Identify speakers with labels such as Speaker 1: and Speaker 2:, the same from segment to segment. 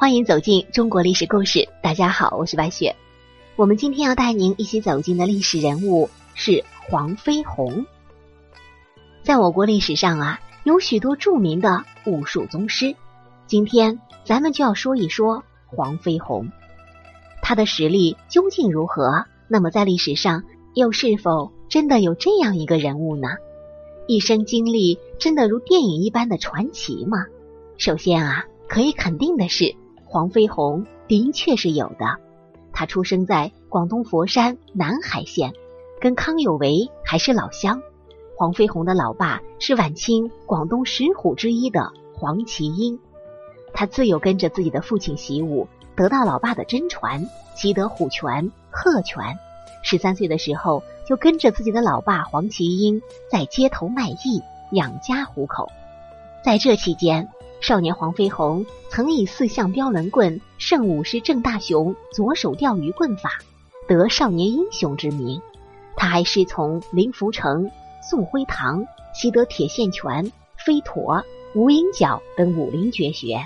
Speaker 1: 欢迎走进中国历史故事。大家好，我是白雪。我们今天要带您一起走进的历史人物是黄飞鸿。在我国历史上啊，有许多著名的武术宗师。今天咱们就要说一说黄飞鸿，他的实力究竟如何？那么在历史上又是否真的有这样一个人物呢？一生经历真的如电影一般的传奇吗？首先啊，可以肯定的是。黄飞鸿的确是有的，他出生在广东佛山南海县，跟康有为还是老乡。黄飞鸿的老爸是晚清广东十虎之一的黄麒英，他自幼跟着自己的父亲习武，得到老爸的真传，习得虎拳、鹤拳。十三岁的时候，就跟着自己的老爸黄麒英在街头卖艺，养家糊口。在这期间，少年黄飞鸿曾以四象标轮棍胜武师郑大雄左手钓鱼棍法，得少年英雄之名。他还师从林福成、宋辉堂，习得铁线拳、飞陀、无影脚等武林绝学。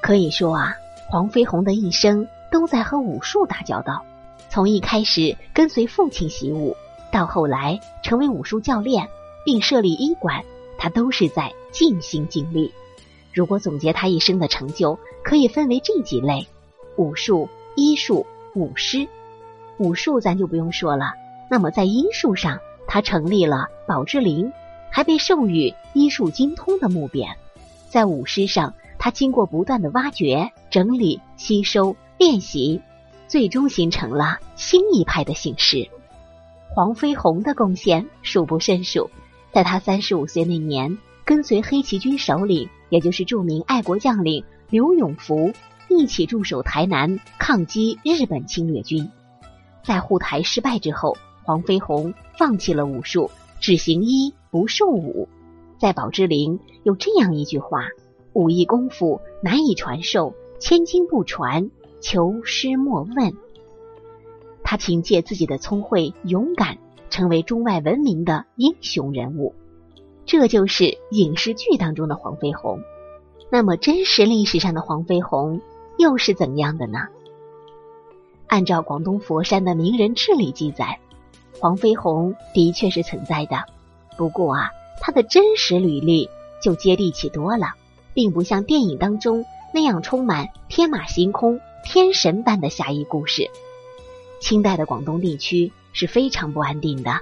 Speaker 1: 可以说啊，黄飞鸿的一生都在和武术打交道。从一开始跟随父亲习武，到后来成为武术教练，并设立医馆，他都是在尽心尽力。如果总结他一生的成就，可以分为这几类：武术、医术、武师。武术咱就不用说了。那么在医术上，他成立了宝芝林，还被授予医术精通的木匾。在武师上，他经过不断的挖掘、整理、吸收、练习，最终形成了新一派的形式。黄飞鸿的贡献数不胜数。在他三十五岁那年，跟随黑旗军首领。也就是著名爱国将领刘永福一起驻守台南，抗击日本侵略军。在护台失败之后，黄飞鸿放弃了武术，只行医不授武。在宝芝林有这样一句话：“武艺功夫难以传授，千金不传，求师莫问。”他凭借自己的聪慧、勇敢，成为中外闻名的英雄人物。这就是影视剧当中的黄飞鸿。那么，真实历史上的黄飞鸿又是怎样的呢？按照广东佛山的名人志里记载，黄飞鸿的确是存在的。不过啊，他的真实履历就接地气多了，并不像电影当中那样充满天马行空、天神般的侠义故事。清代的广东地区是非常不安定的，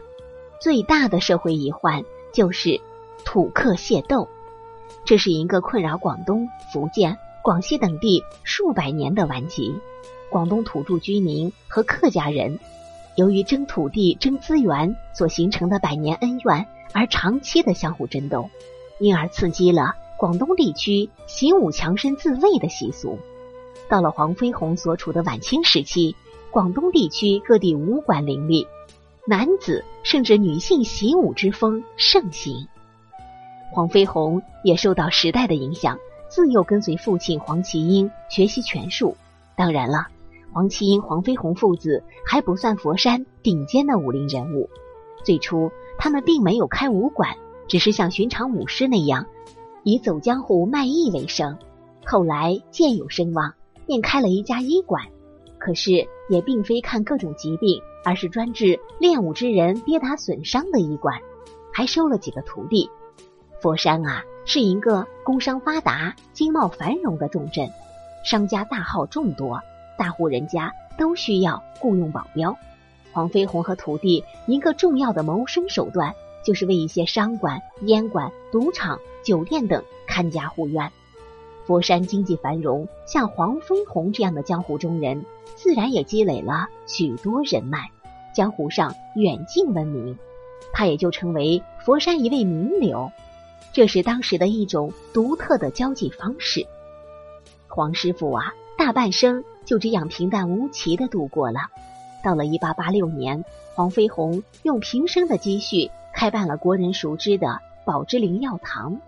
Speaker 1: 最大的社会隐患就是。土客械斗，这是一个困扰广东、福建、广西等地数百年的顽疾。广东土著居民和客家人由于争土地、争资源所形成的百年恩怨而长期的相互争斗，因而刺激了广东地区习武强身自卫的习俗。到了黄飞鸿所处的晚清时期，广东地区各地武馆林立，男子甚至女性习武之风盛行。黄飞鸿也受到时代的影响，自幼跟随父亲黄麒英学习拳术。当然了，黄麒英、黄飞鸿父子还不算佛山顶尖的武林人物。最初，他们并没有开武馆，只是像寻常武师那样，以走江湖卖艺为生。后来渐有声望，便开了一家医馆。可是，也并非看各种疾病，而是专治练武之人跌打损伤的医馆，还收了几个徒弟。佛山啊，是一个工商发达、经贸繁荣的重镇，商家大号众多，大户人家都需要雇佣保镖。黄飞鸿和徒弟一个重要的谋生手段，就是为一些商馆、烟馆、赌场、酒店等看家护院。佛山经济繁荣，像黄飞鸿这样的江湖中人，自然也积累了许多人脉，江湖上远近闻名，他也就成为佛山一位名流。这是当时的一种独特的交际方式。黄师傅啊，大半生就这样平淡无奇的度过了。到了一八八六年，黄飞鸿用平生的积蓄开办了国人熟知的宝芝林药堂，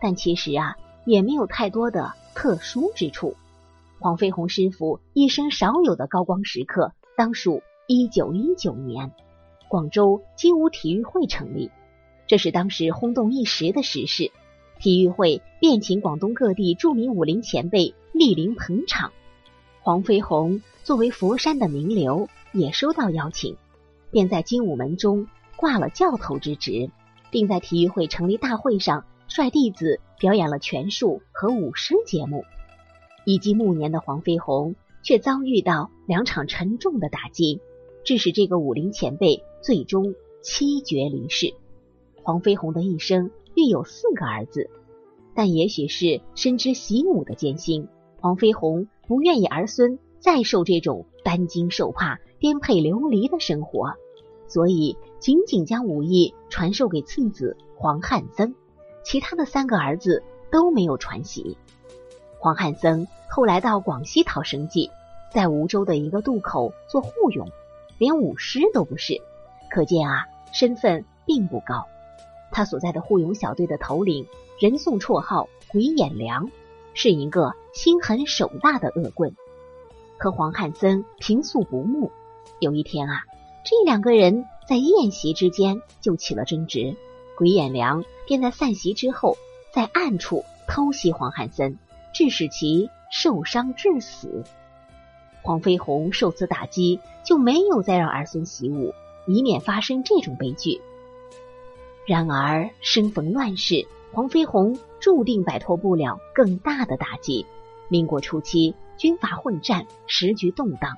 Speaker 1: 但其实啊，也没有太多的特殊之处。黄飞鸿师傅一生少有的高光时刻，当属一九一九年，广州精武体育会成立。这是当时轰动一时的时事。体育会便请广东各地著名武林前辈莅临捧场。黄飞鸿作为佛山的名流，也收到邀请，便在精武门中挂了教头之职，并在体育会成立大会上率弟子表演了拳术和舞狮节目。已经暮年的黄飞鸿却遭遇到两场沉重的打击，致使这个武林前辈最终七绝离世。黄飞鸿的一生。育有四个儿子，但也许是深知习武的艰辛，黄飞鸿不愿意儿孙再受这种担惊受怕、颠沛流离的生活，所以仅仅将武艺传授给次子黄汉僧，其他的三个儿子都没有传习。黄汉僧后来到广西讨生计，在梧州的一个渡口做护勇，连武师都不是，可见啊，身份并不高。他所在的护勇小队的头领，人送绰号“鬼眼梁”，是一个心狠手大的恶棍，和黄汉森平素不睦。有一天啊，这两个人在宴席之间就起了争执，鬼眼梁便在散席之后，在暗处偷袭黄汉森，致使其受伤致死。黄飞鸿受此打击，就没有再让儿孙习武，以免发生这种悲剧。然而，生逢乱世，黄飞鸿注定摆脱不了更大的打击。民国初期，军阀混战，时局动荡，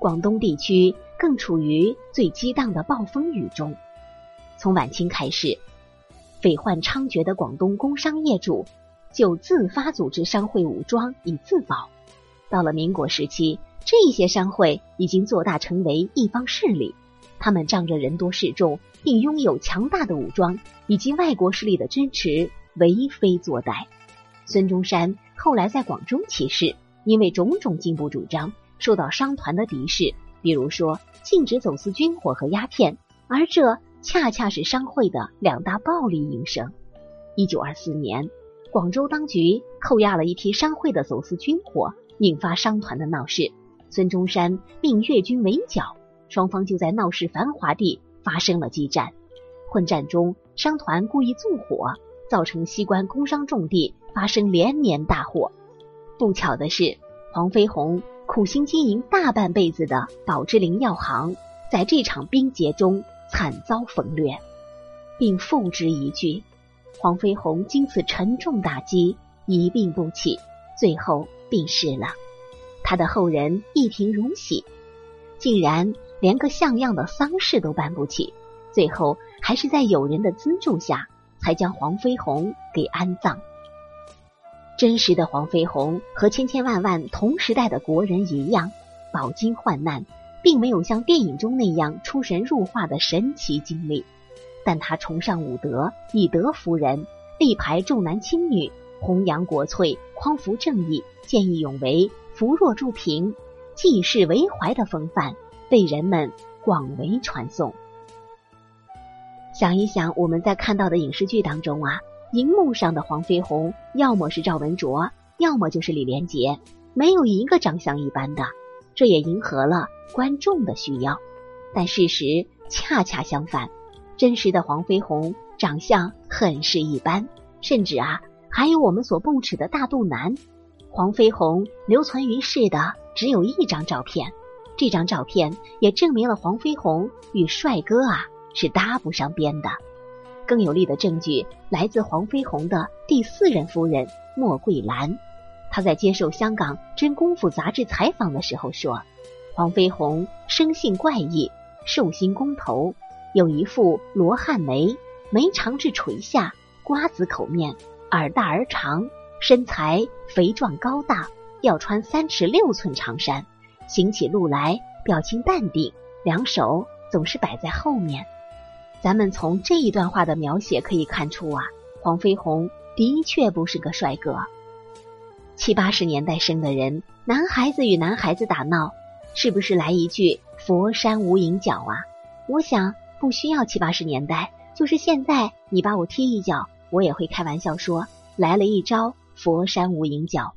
Speaker 1: 广东地区更处于最激荡的暴风雨中。从晚清开始，匪患猖獗的广东工商业主就自发组织商会武装以自保。到了民国时期，这些商会已经做大，成为一方势力。他们仗着人多势众，并拥有强大的武装以及外国势力的支持，为非作歹。孙中山后来在广州起事，因为种种进步主张，受到商团的敌视，比如说禁止走私军火和鸦片，而这恰恰是商会的两大暴力营生。一九二四年，广州当局扣押了一批商会的走私军火，引发商团的闹事。孙中山命粤军围剿。双方就在闹市繁华地发生了激战，混战中，商团故意纵火，造成西关工商重地发生连年大火。不巧的是，黄飞鸿苦心经营大半辈子的宝芝林药行，在这场兵劫中惨遭焚掠，并付之一炬。黄飞鸿经此沉重打击，一病不起，最后病逝了。他的后人一贫如洗，竟然。连个像样的丧事都办不起，最后还是在友人的资助下，才将黄飞鸿给安葬。真实的黄飞鸿和千千万万同时代的国人一样，饱经患难，并没有像电影中那样出神入化的神奇经历。但他崇尚武德，以德服人，力排重男轻女，弘扬国粹，匡扶正义，见义勇为，扶弱助贫，济世为怀的风范。被人们广为传颂。想一想，我们在看到的影视剧当中啊，荧幕上的黄飞鸿，要么是赵文卓，要么就是李连杰，没有一个长相一般的。这也迎合了观众的需要。但事实恰恰相反，真实的黄飞鸿长相很是一般，甚至啊，还有我们所不齿的大肚腩。黄飞鸿留存于世的只有一张照片。这张照片也证明了黄飞鸿与帅哥啊是搭不上边的。更有力的证据来自黄飞鸿的第四任夫人莫桂兰。她在接受香港《真功夫》杂志采访的时候说：“黄飞鸿生性怪异，寿星公头，有一副罗汉眉，眉长至垂下，瓜子口面，耳大而长，身材肥壮高大，要穿三尺六寸长衫。”行起路来，表情淡定，两手总是摆在后面。咱们从这一段话的描写可以看出啊，黄飞鸿的确不是个帅哥。七八十年代生的人，男孩子与男孩子打闹，是不是来一句“佛山无影脚”啊？我想不需要七八十年代，就是现在，你把我踢一脚，我也会开玩笑说来了一招“佛山无影脚”。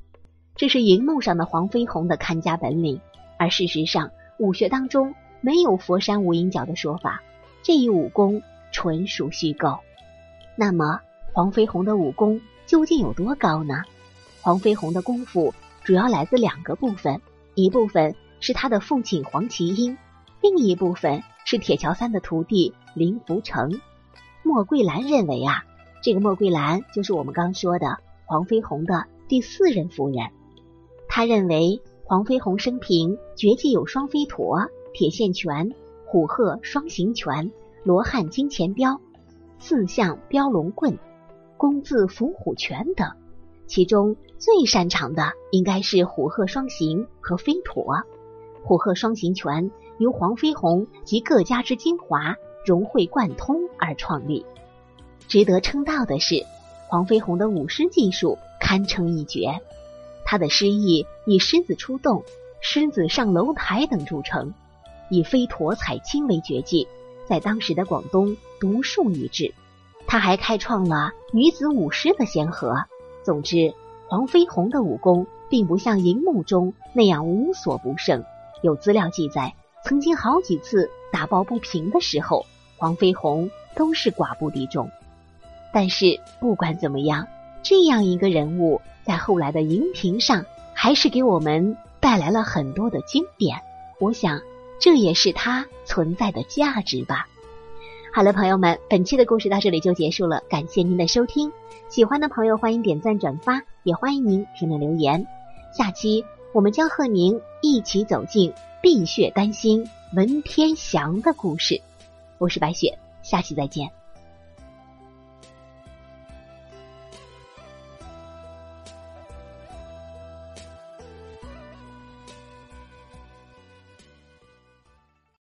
Speaker 1: 这是荧幕上的黄飞鸿的看家本领。而事实上，武学当中没有“佛山无影脚”的说法，这一武功纯属虚构。那么，黄飞鸿的武功究竟有多高呢？黄飞鸿的功夫主要来自两个部分，一部分是他的父亲黄麒英，另一部分是铁桥三的徒弟林福成。莫桂兰认为啊，这个莫桂兰就是我们刚说的黄飞鸿的第四任夫人。他认为黄飞鸿生平绝技有双飞陀、铁线拳、虎鹤双形拳、罗汉金钱镖、四象标龙棍、弓字伏虎拳等，其中最擅长的应该是虎鹤双形和飞陀。虎鹤双形拳由黄飞鸿及各家之精华融会贯通而创立。值得称道的是，黄飞鸿的舞狮技术堪称一绝。他的诗意以狮子出洞、狮子上楼台等著称，以飞驼踩青为绝技，在当时的广东独树一帜。他还开创了女子舞狮的先河。总之，黄飞鸿的武功并不像荧幕中那样无所不胜。有资料记载，曾经好几次打抱不平的时候，黄飞鸿都是寡不敌众。但是不管怎么样，这样一个人物。在后来的荧屏上，还是给我们带来了很多的经典。我想，这也是他存在的价值吧。好了，朋友们，本期的故事到这里就结束了，感谢您的收听。喜欢的朋友欢迎点赞转发，也欢迎您评论留言。下期我们将和您一起走进碧血丹心文天祥的故事。我是白雪，下期再见。